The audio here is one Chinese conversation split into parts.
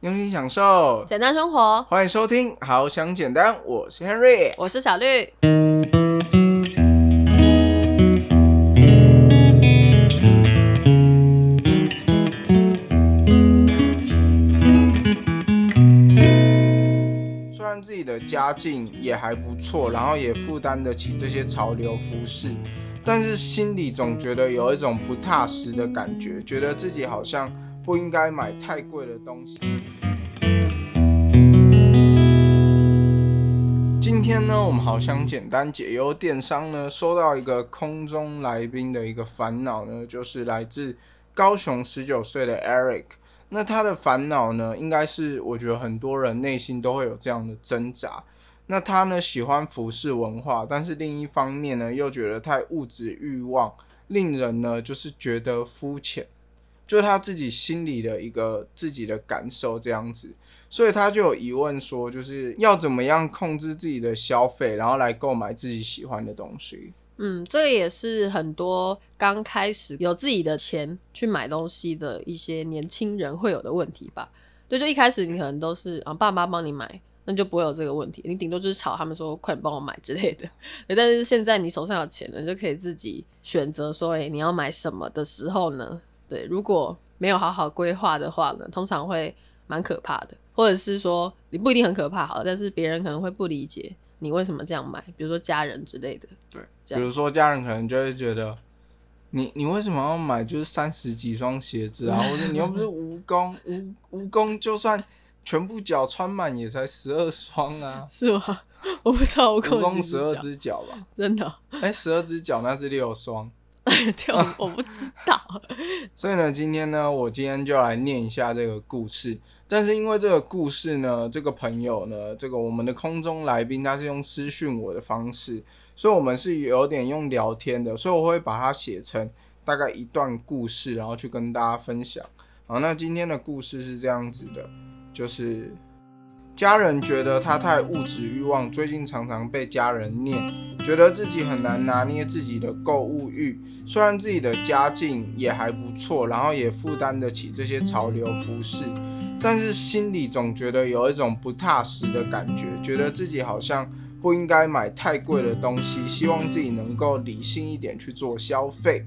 用心享受，简单生活。欢迎收听《好想简单》，我是 Henry，我是小绿。虽然自己的家境也还不错，然后也负担得起这些潮流服饰，但是心里总觉得有一种不踏实的感觉，觉得自己好像。不应该买太贵的东西。今天呢，我们好想简单解忧电商呢，收到一个空中来宾的一个烦恼呢，就是来自高雄十九岁的 Eric。那他的烦恼呢，应该是我觉得很多人内心都会有这样的挣扎。那他呢，喜欢服饰文化，但是另一方面呢，又觉得太物质欲望，令人呢就是觉得肤浅。就是他自己心里的一个自己的感受这样子，所以他就有疑问说，就是要怎么样控制自己的消费，然后来购买自己喜欢的东西。嗯，这个也是很多刚开始有自己的钱去买东西的一些年轻人会有的问题吧。对，就一开始你可能都是啊爸妈帮你买，那就不会有这个问题，你顶多就是吵他们说快点帮我买之类的。但是现在你手上有钱了，就可以自己选择说，哎，你要买什么的时候呢？对，如果没有好好规划的话呢，通常会蛮可怕的，或者是说你不一定很可怕，好，但是别人可能会不理解你为什么这样买，比如说家人之类的。对，比如说家人可能就会觉得，你你为什么要买就是三十几双鞋子啊？或者你又不是 蜈蚣，蜈蜈蚣就算全部脚穿满也才十二双啊？是吗？我不知道蜈蚣十二只脚吧？真的？哎，十二只脚那是六双。我不知道，所以呢，今天呢，我今天就来念一下这个故事。但是因为这个故事呢，这个朋友呢，这个我们的空中来宾他是用私讯我的方式，所以我们是有点用聊天的，所以我会把它写成大概一段故事，然后去跟大家分享。好，那今天的故事是这样子的，就是。家人觉得他太物质欲望，最近常常被家人念，觉得自己很难拿捏自己的购物欲。虽然自己的家境也还不错，然后也负担得起这些潮流服饰，但是心里总觉得有一种不踏实的感觉，觉得自己好像不应该买太贵的东西，希望自己能够理性一点去做消费。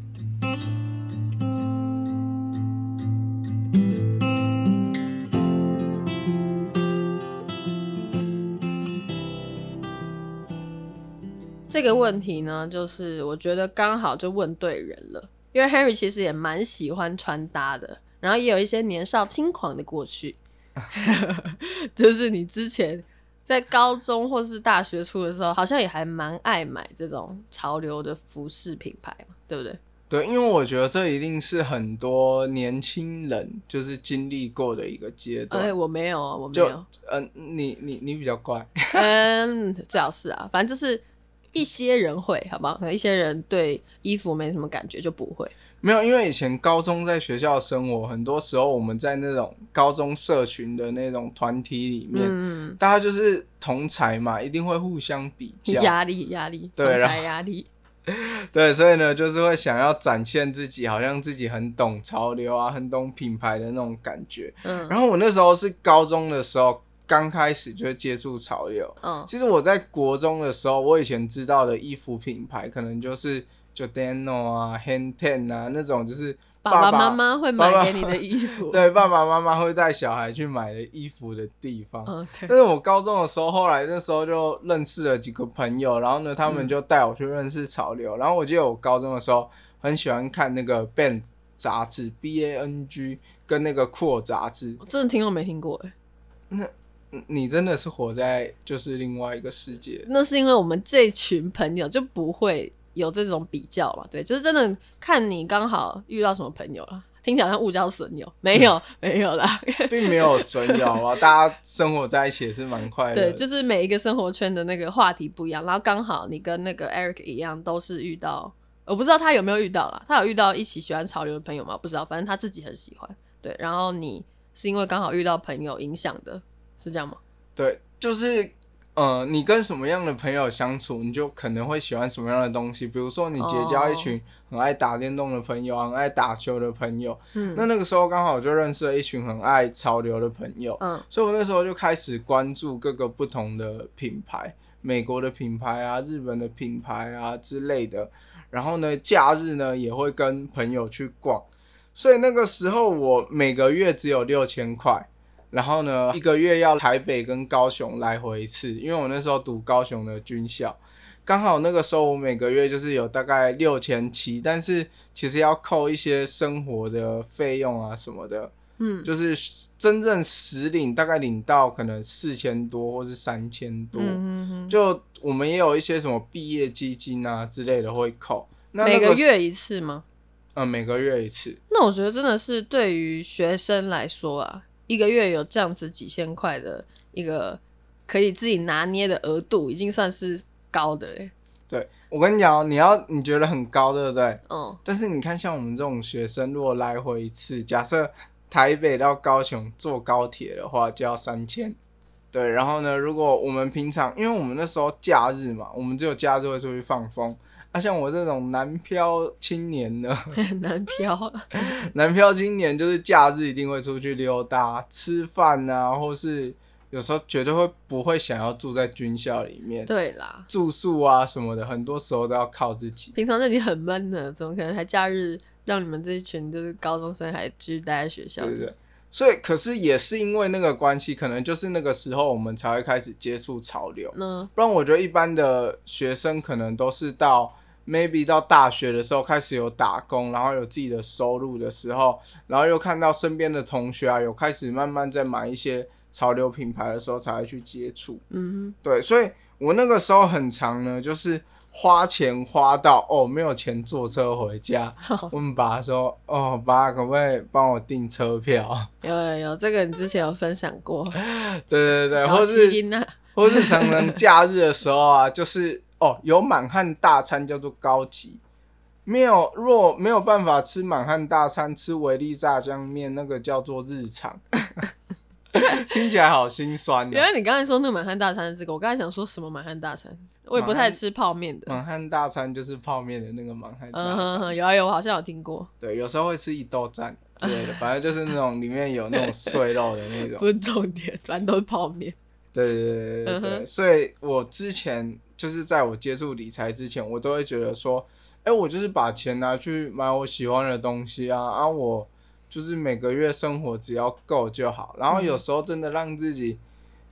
这个问题呢，就是我觉得刚好就问对人了，因为 Henry 其实也蛮喜欢穿搭的，然后也有一些年少轻狂的过去，就是你之前在高中或是大学初的时候，好像也还蛮爱买这种潮流的服饰品牌嘛，对不对？对，因为我觉得这一定是很多年轻人就是经历过的一个阶段。哎，我没有啊，我没有。嗯，你你你比较乖。嗯，最好是啊，反正就是。一些人会，好不好？可能一些人对衣服没什么感觉，就不会。没有，因为以前高中在学校生活，很多时候我们在那种高中社群的那种团体里面，大家就是同才嘛，一定会互相比较，压力压力，同才压力。对，所以呢，就是会想要展现自己，好像自己很懂潮流啊，很懂品牌的那种感觉。嗯，然后我那时候是高中的时候。刚开始就接触潮流，嗯，其实我在国中的时候，我以前知道的衣服品牌可能就是 Giordano 啊、Hand Ten 啊那种，就是爸爸妈妈会买给你的衣服，对，爸爸妈妈会带小孩去买的衣服的地方。但是我高中的时候，后来那时候就认识了几个朋友，然后呢，他们就带我去认识潮流。然后我记得我高中的时候很喜欢看那个 Bang 杂志，B A N G 跟那个酷杂志，我真的听都没听过哎，那。你真的是活在就是另外一个世界。那是因为我们这群朋友就不会有这种比较嘛？对，就是真的看你刚好遇到什么朋友了。听起来像误交损友，没有 没有啦，并没有损友啊。大家生活在一起也是蛮快乐。对，就是每一个生活圈的那个话题不一样，然后刚好你跟那个 Eric 一样，都是遇到，我不知道他有没有遇到啦，他有遇到一起喜欢潮流的朋友吗？不知道，反正他自己很喜欢。对，然后你是因为刚好遇到朋友影响的。是这样吗？对，就是呃，你跟什么样的朋友相处，你就可能会喜欢什么样的东西。比如说，你结交一群很爱打电动的朋友，很爱打球的朋友，嗯那那个时候刚好就认识了一群很爱潮流的朋友，嗯所以我那时候就开始关注各个不同的品牌，美国的品牌啊，日本的品牌啊之类的。然后呢，假日呢也会跟朋友去逛，所以那个时候我每个月只有六千块，然后呢一个月要台北跟高雄来回一次，因为我那时候读高雄的军校。刚好那个时候我每个月就是有大概六千七，但是其实要扣一些生活的费用啊什么的，嗯就是真正实领大概领到可能四千多或是三千多，嗯哼就我们也有一些什么毕业基金啊之类的会扣。那每那个月一次吗？嗯每个月一次，那我觉得真的是对于学生来说啊，一个月有这样子几千块的一个可以自己拿捏的额度，已经算是高的嘞。对我跟你讲哦，你要你觉得很高，对不对？嗯，但是你看像我们这种学生，如果来回一次，假设台北到高雄坐高铁的话，就要三千。对，然后呢，如果我们平常，因为我们那时候假日嘛，我们只有假日会出去放风。啊，像我这种南漂青年呢，很难飘。南漂青年就是假日一定会出去溜达、吃饭啊，或是有时候绝对会不会想要住在军校里面，对啦，住宿啊什么的，很多时候都要靠自己。平常那里很闷的，怎么可能还假日让你们这一群就是高中生还继续待在学校？对对对，所以可是也是因为那个关系，可能就是那个时候我们才会开始接触潮流。嗯不然我觉得一般的学生可能都是到 maybe 到大学的时候开始有打工，然后有自己的收入的时候，然后又看到身边的同学啊有开始慢慢在买一些潮流品牌的时候，才会去接触。嗯对，所以我那个时候很长呢，就是花钱花到哦没有钱坐车回家。哼，问爸说：“哦，爸，可不可以帮我订车票有有有，这个你之前有分享过，？”对 对对，高或是或是常常假日的时候啊，就是哦，有满汉大餐叫做高级，没有若没有办法吃满汉大餐，吃维力炸酱面那个叫做日常，听起来好心酸的、原来你刚才说那个满汉大餐是这个，我刚才想说什么满汉大餐，我也不太吃泡面的。满汉大餐就是泡面的那个满汉大餐，嗯哼哼，有啊有，我好像有听过，对，有时候会吃一豆站之类的，反正就是那种里面有那种碎肉的那种 不。是重点，反正都是泡面。对对对对对对，嗯所以我之前就是在我接触理财之前，我都会觉得说，哎、我就是把钱拿去买我喜欢的东西啊，啊，我就是每个月生活只要够就好。然后有时候真的让自己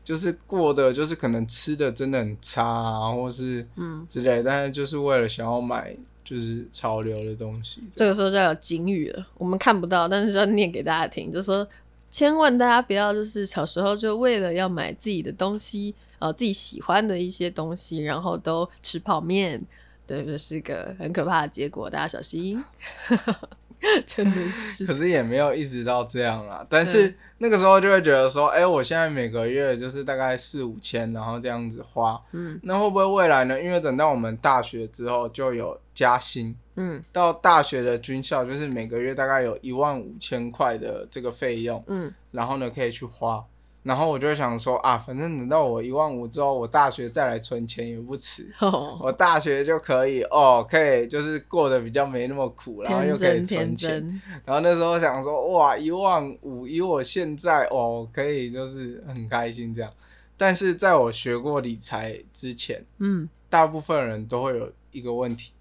就是过得就是可能吃的真的很差啊，或是嗯，之类，但是就是为了想要买就是潮流的东西。这个时候就要有警语了，我们看不到，但是要念给大家听，就说千万大家不要就是小时候就为了要买自己的东西，呃，自己喜欢的一些东西，然后都吃泡面，对，这是个很可怕的结果，大家小心。真的是可，是也没有一直到这样啦。但是那个时候就会觉得说，哎、我现在每个月就是大概四五千，然后这样子花，嗯那会不会未来呢？因为等到我们大学之后就有加薪，嗯到大学的军校就是每个月大概有一万五千块的这个费用，嗯，然后呢可以去花。然后我就会想说啊，反正等到我一万五之后，我大学再来存钱也不迟。哦，我大学就可以哦，可以就是过得比较没那么苦，然后又可以存钱。然后那时候想说，哇，一万五，以我现在哦，可以就是很开心这样。但是在我学过理财之前，嗯大部分人都会有一个问题：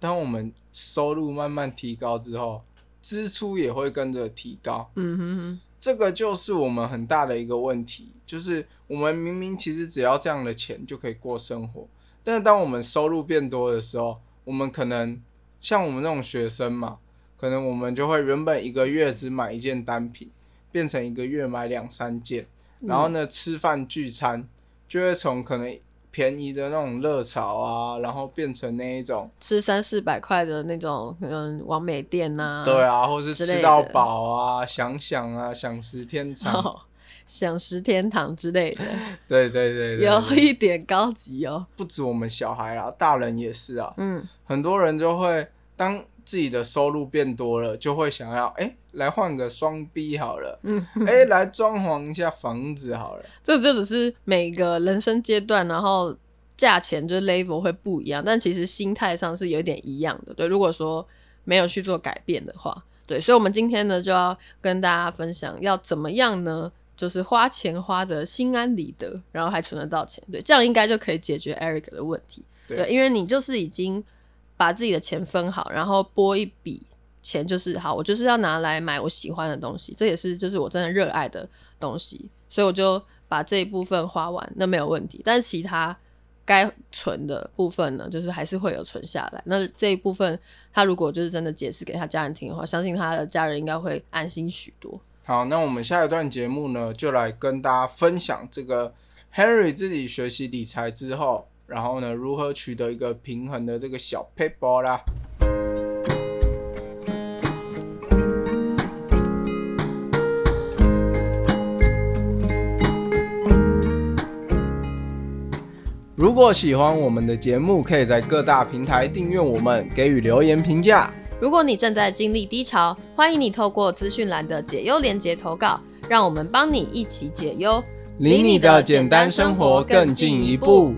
当我们收入慢慢提高之后，支出也会跟着提高。嗯哼哼，这个就是我们很大的一个问题，就是我们明明其实只要这样的钱就可以过生活，但是当我们收入变多的时候，我们可能像我们这种学生嘛，可能我们就会原本一个月只买一件单品，变成一个月买两三件，然后呢，吃饭聚餐就会从可能便宜的那种热潮啊，然后变成那一种吃三四百块的那种，嗯，完美店呐、对啊，或是吃到的饱啊，想想啊，想食天堂，哦，享食天堂之类的，对对对对，有一点高级哦。不止我们小孩啊，大人也是啊。嗯。很多人就会当自己的收入变多了，就会想要哎、来换个双 B 好了，嗯，哎、来装潢一下房子好了。这就只是每个人生阶段，然后价钱就是 level 会不一样，但其实心态上是有点一样的。对，如果说没有去做改变的话，对，所以我们今天呢就要跟大家分享要怎么样呢？就是花钱花的心安理得，然后还存得到钱，对，这样应该就可以解决 Eric 的问题。对对，因为你就是已经把自己的钱分好，然后拨一笔钱，就是好，我就是要拿来买我喜欢的东西，这也是就是我真的热爱的东西，所以我就把这一部分花完，那没有问题。但是其他该存的部分呢，就是还是会有存下来。那这一部分，他如果就是真的解释给他家人听的话，相信他的家人应该会安心许多。好，那我们下一段节目呢，就来跟大家分享这个 Henry 自己学习理财之后，然后呢，如何取得一个平衡的这个小 paper 啦。如果喜欢我们的节目，可以在各大平台订阅我们，给予留言评价。如果你正在经历低潮，欢迎你透过资讯栏的解忧连结投稿，让我们帮你一起解忧，离你的简单生活更进一步。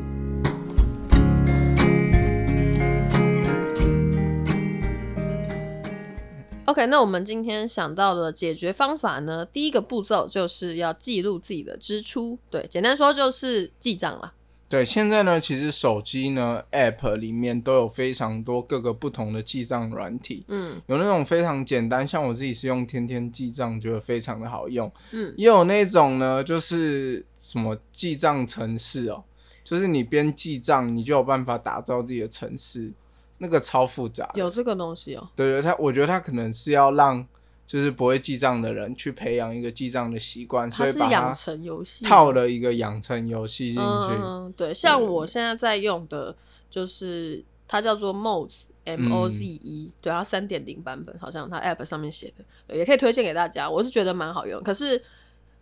OK，那我们今天想到的解决方法呢，第一个步骤就是要记录自己的支出。对，简单说就是记账啦。对，现在呢，其实手机呢 App 里面都有非常多各个不同的记账软体，嗯有那种非常简单，像我自己是用天天记账，觉得非常的好用，嗯，也有那种呢，就是什么记账城市哦，就是你边记账，你就有办法打造自己的程式，那个超复杂。有这个东西哦、对对，他我觉得他可能是要让就是不会记账的人去培养一个记账的习惯，所它以把是养它成游戏套了一个养成游戏进去。嗯，对，像我现在在用的就是它叫做 Moze M O Z E，、对，它三点零版本，好像它 App 上面写的，也可以推荐给大家。我是觉得蛮好用，可是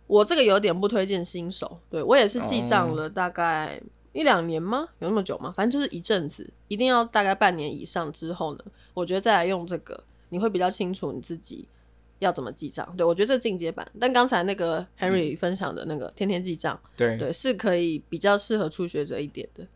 我这个有点不推荐新手。对我也是记账了大概一两年吗？有那么久吗？反正就是一阵子，一定要大概半年以上之后呢，我觉得再来用这个，你会比较清楚你自己。要怎么记账？对我觉得这进阶版，但刚才那个 Henry 分享的那个天天记账，对，对，是可以比较适合初学者一点的。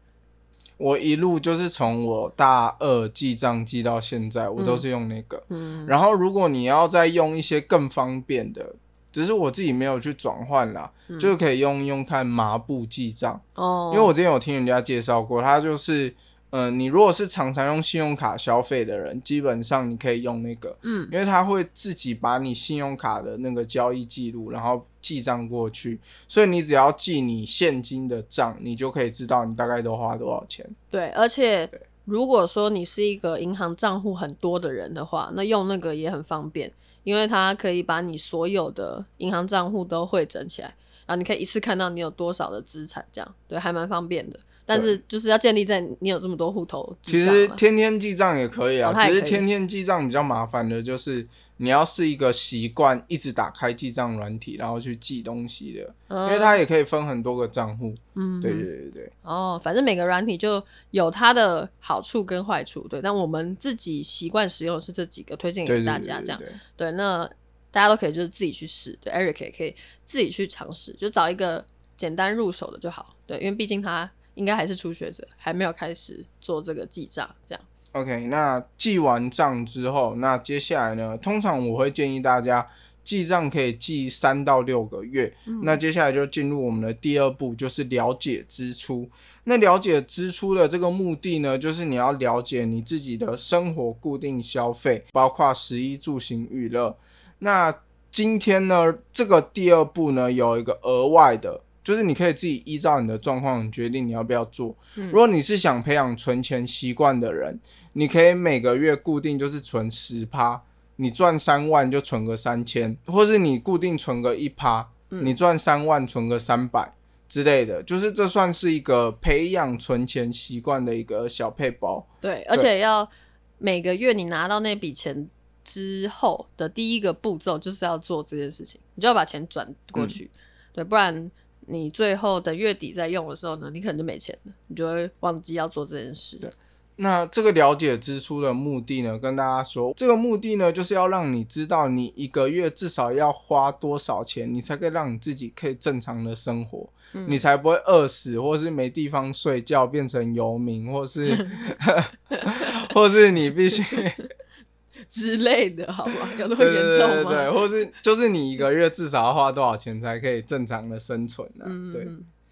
我一路就是从我大二记账记到现在，我都是用那个。嗯，然后如果你要再用一些更方便的，只是我自己没有去转换啦，就是可以用用看麻布记账，嗯哦，因为我之前有听人家介绍过，它就是。嗯，你如果是常常用信用卡消费的人，基本上你可以用那个，嗯。因为它会自己把你信用卡的那个交易记录，然后记账过去，所以你只要记你现金的账，你就可以知道你大概都花多少钱。对，而且如果说你是一个银行账户很多的人的话，那用那个也很方便，因为它可以把你所有的银行账户都汇整起来，然后你可以一次看到你有多少的资产，这样对，还蛮方便的。但是就是要建立在你有这么多户头其实天天记账也可以啊，哦它也可以只是天天记账比较麻烦的，就是你要是一个习惯一直打开记账软体，然后去记东西的，嗯因为它也可以分很多个账户。嗯对对对对，哦，反正每个软体就有它的好处跟坏处，对。但我们自己习惯使用的是这几个，推荐给大家这样。对那大家都可以就是自己去试，对，Eric 也可以自己去尝试，就找一个简单入手的就好。对，因为毕竟他应该还是初学者，还没有开始做这个记账，这样。OK，那记完账之后，那接下来呢？通常我会建议大家记账可以记三到六个月。那接下来就进入我们的第二步，就是了解支出。那了解支出的这个目的呢，就是你要了解你自己的生活固定消费，包括食衣住行娱乐。那今天呢，这个第二步呢，有一个额外的。就是你可以自己依照你的状况决定你要不要做。如果你是想培养存钱习惯的人，你可以每个月固定就是存十趴，你赚三万就存个三千，或是你固定存个一趴，你赚三万存个三百之类的，就是这算是一个培养存钱习惯的一个小配包。对，而且要每个月你拿到那笔钱之后的第一个步骤，就是要做这件事情，你就要把钱转过去，对，不然你最后等月底再用的时候呢，你可能就没钱了，你就会忘记要做这件事。那这个了解支出的目的呢，跟大家说，这个目的呢，就是要让你知道你一个月至少要花多少钱，你才可以让你自己可以正常的生活，嗯你才不会饿死，或是没地方睡觉变成游民，或是 或是你必须 之类的，好吗？有那么对严对对对，重吗？或是就是你一个月至少要花多少钱才可以正常的生存呢、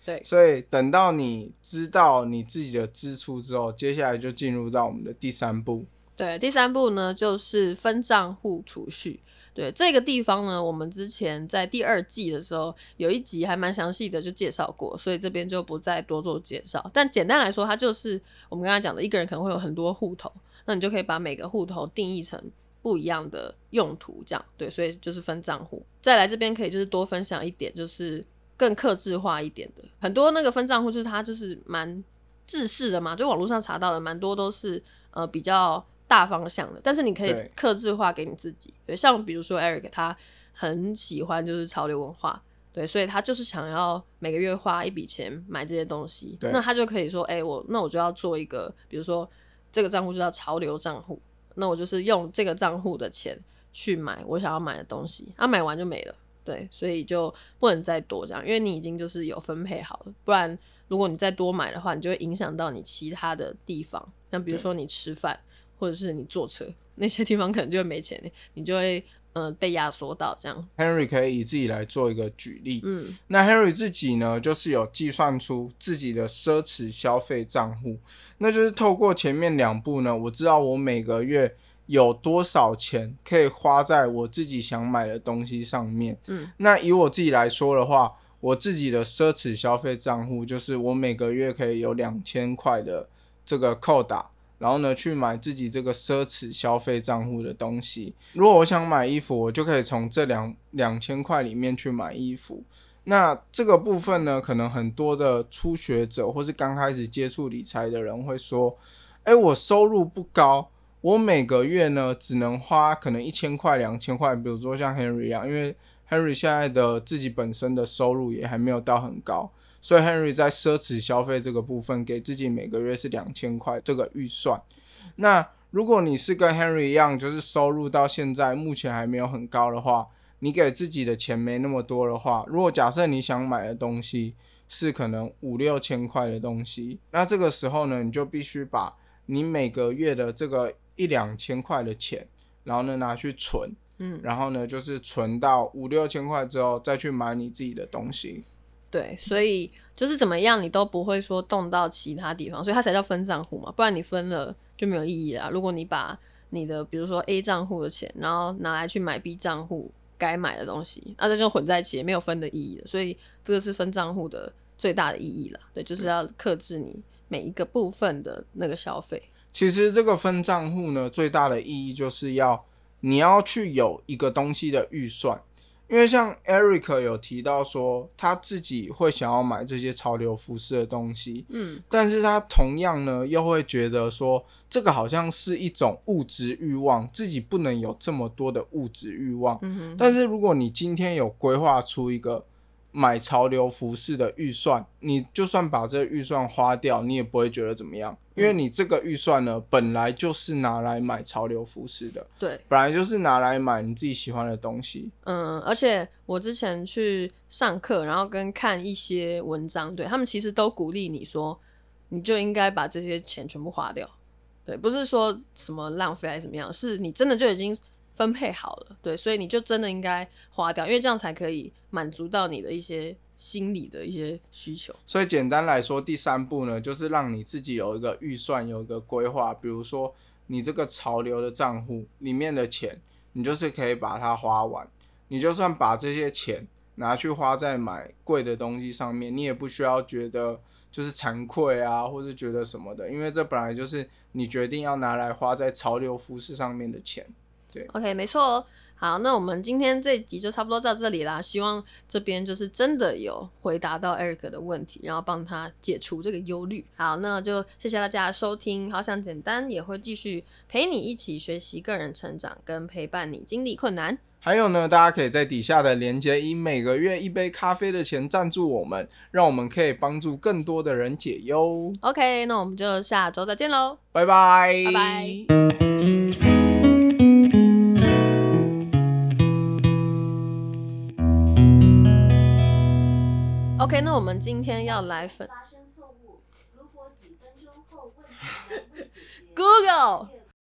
对，所以等到你知道你自己的支出之后，接下来就进入到我们的第三步。对，第三步呢就是分账户储蓄。对这个地方呢，我们之前在第二季的时候有一集还蛮详细的就介绍过，所以这边就不再多做介绍。但简单来说，它就是我们刚才讲的，一个人可能会有很多户头，那你就可以把每个户头定义成不一样的用途，这样对，所以就是分账户。再来这边可以就是多分享一点，就是更克制化一点的，很多那个分账户就是它就是蛮制式的嘛，就网络上查到的蛮多都是呃比较大方向的，但是你可以克制化给你自己。对，像比如说 Eric 他很喜欢就是潮流文化，对，所以他就是想要每个月花一笔钱买这些东西，对。那他就可以说，哎、我那我就要做一个，比如说这个账户就叫潮流账户，那我就是用这个账户的钱去买我想要买的东西，啊，买完就没了。对，所以就不能再多这样，因为你已经就是有分配好了，不然如果你再多买的话，你就会影响到你其他的地方，像比如说你吃饭或者是你坐车那些地方可能就会没钱，你就会嗯、呃被压缩到这样。Henry 可以以自己来做一个举例。嗯那 Henry 自己呢，就是有计算出自己的奢侈消费账户，那就是透过前面两步呢，我知道我每个月有多少钱可以花在我自己想买的东西上面。嗯，那以我自己来说的话，我自己的奢侈消费账户就是我每个月可以有两千块的这个扣打。然后呢，去买自己这个奢侈消费账户的东西。如果我想买衣服，我就可以从这两两千块里面去买衣服。那这个部分呢，可能很多的初学者或是刚开始接触理财的人会说：“哎，我收入不高，我每个月呢只能花可能一千块、两千块。”比如说像 Henry 一样，因为 Henry 现在的自己本身的收入也还没有到很高，所以 Henry 在奢侈消费这个部分给自己每个月是两千块这个预算。那如果你是跟 Henry 一样，就是收入到现在目前还没有很高的话，你给自己的钱没那么多的话，如果假设你想买的东西是可能五六千块的东西，那这个时候呢，你就必须把你每个月的这个一两千块的钱，然后呢拿去存，嗯，然后呢就是存到五六千块之后，再去买你自己的东西。对，所以就是怎么样，你都不会说动到其他地方，所以它才叫分账户嘛，不然你分了就没有意义啦。如果你把你的比如说 A 账户的钱，然后拿来去买 B 账户该买的东西，那这就混在一起，也没有分的意义了。所以这个是分账户的最大的意义了。对，就是要克制你每一个部分的那个消费。其实这个分账户呢，最大的意义就是要你要去有一个东西的预算，因为像 Eric 有提到说他自己会想要买这些潮流服饰的东西，嗯但是他同样呢又会觉得说这个好像是一种物质欲望，自己不能有这么多的物质欲望。嗯哼，但是如果你今天有规划出一个买潮流服饰的预算，你就算把这个预算花掉，你也不会觉得怎么样，因为你这个预算呢，本来就是拿来买潮流服饰的，对，本来就是拿来买你自己喜欢的东西。嗯，而且我之前去上课，然后跟看一些文章，对他们其实都鼓励你说，你就应该把这些钱全部花掉。对，不是说什么浪费还是怎么样，是你真的就已经分配好了，对，所以你就真的应该花掉，因为这样才可以满足到你的一些心理的一些需求。所以简单来说，第三步呢，就是让你自己有一个预算，有一个规划。比如说，你这个潮流的账户里面的钱，你就是可以把它花完。你就算把这些钱拿去花在买贵的东西上面，你也不需要觉得就是惭愧啊，或是觉得什么的，因为这本来就是你决定要拿来花在潮流服饰上面的钱。OK，没错哦。好，那我们今天这一集就差不多到这里啦。希望这边就是真的有回答到 Eric 的问题，然后帮他解除这个忧虑。好，那就谢谢大家收听，好想简单也会继续陪你一起学习个人成长，跟陪伴你经历困难。还有呢，大家可以在底下的链接以每个月一杯咖啡的钱赞助我们，让我们可以帮助更多的人解忧。OK，那我们就下周再见喽。拜拜，拜拜。OK，那我们今天要来分发生错误，如果几分钟后问题仍未解决 Google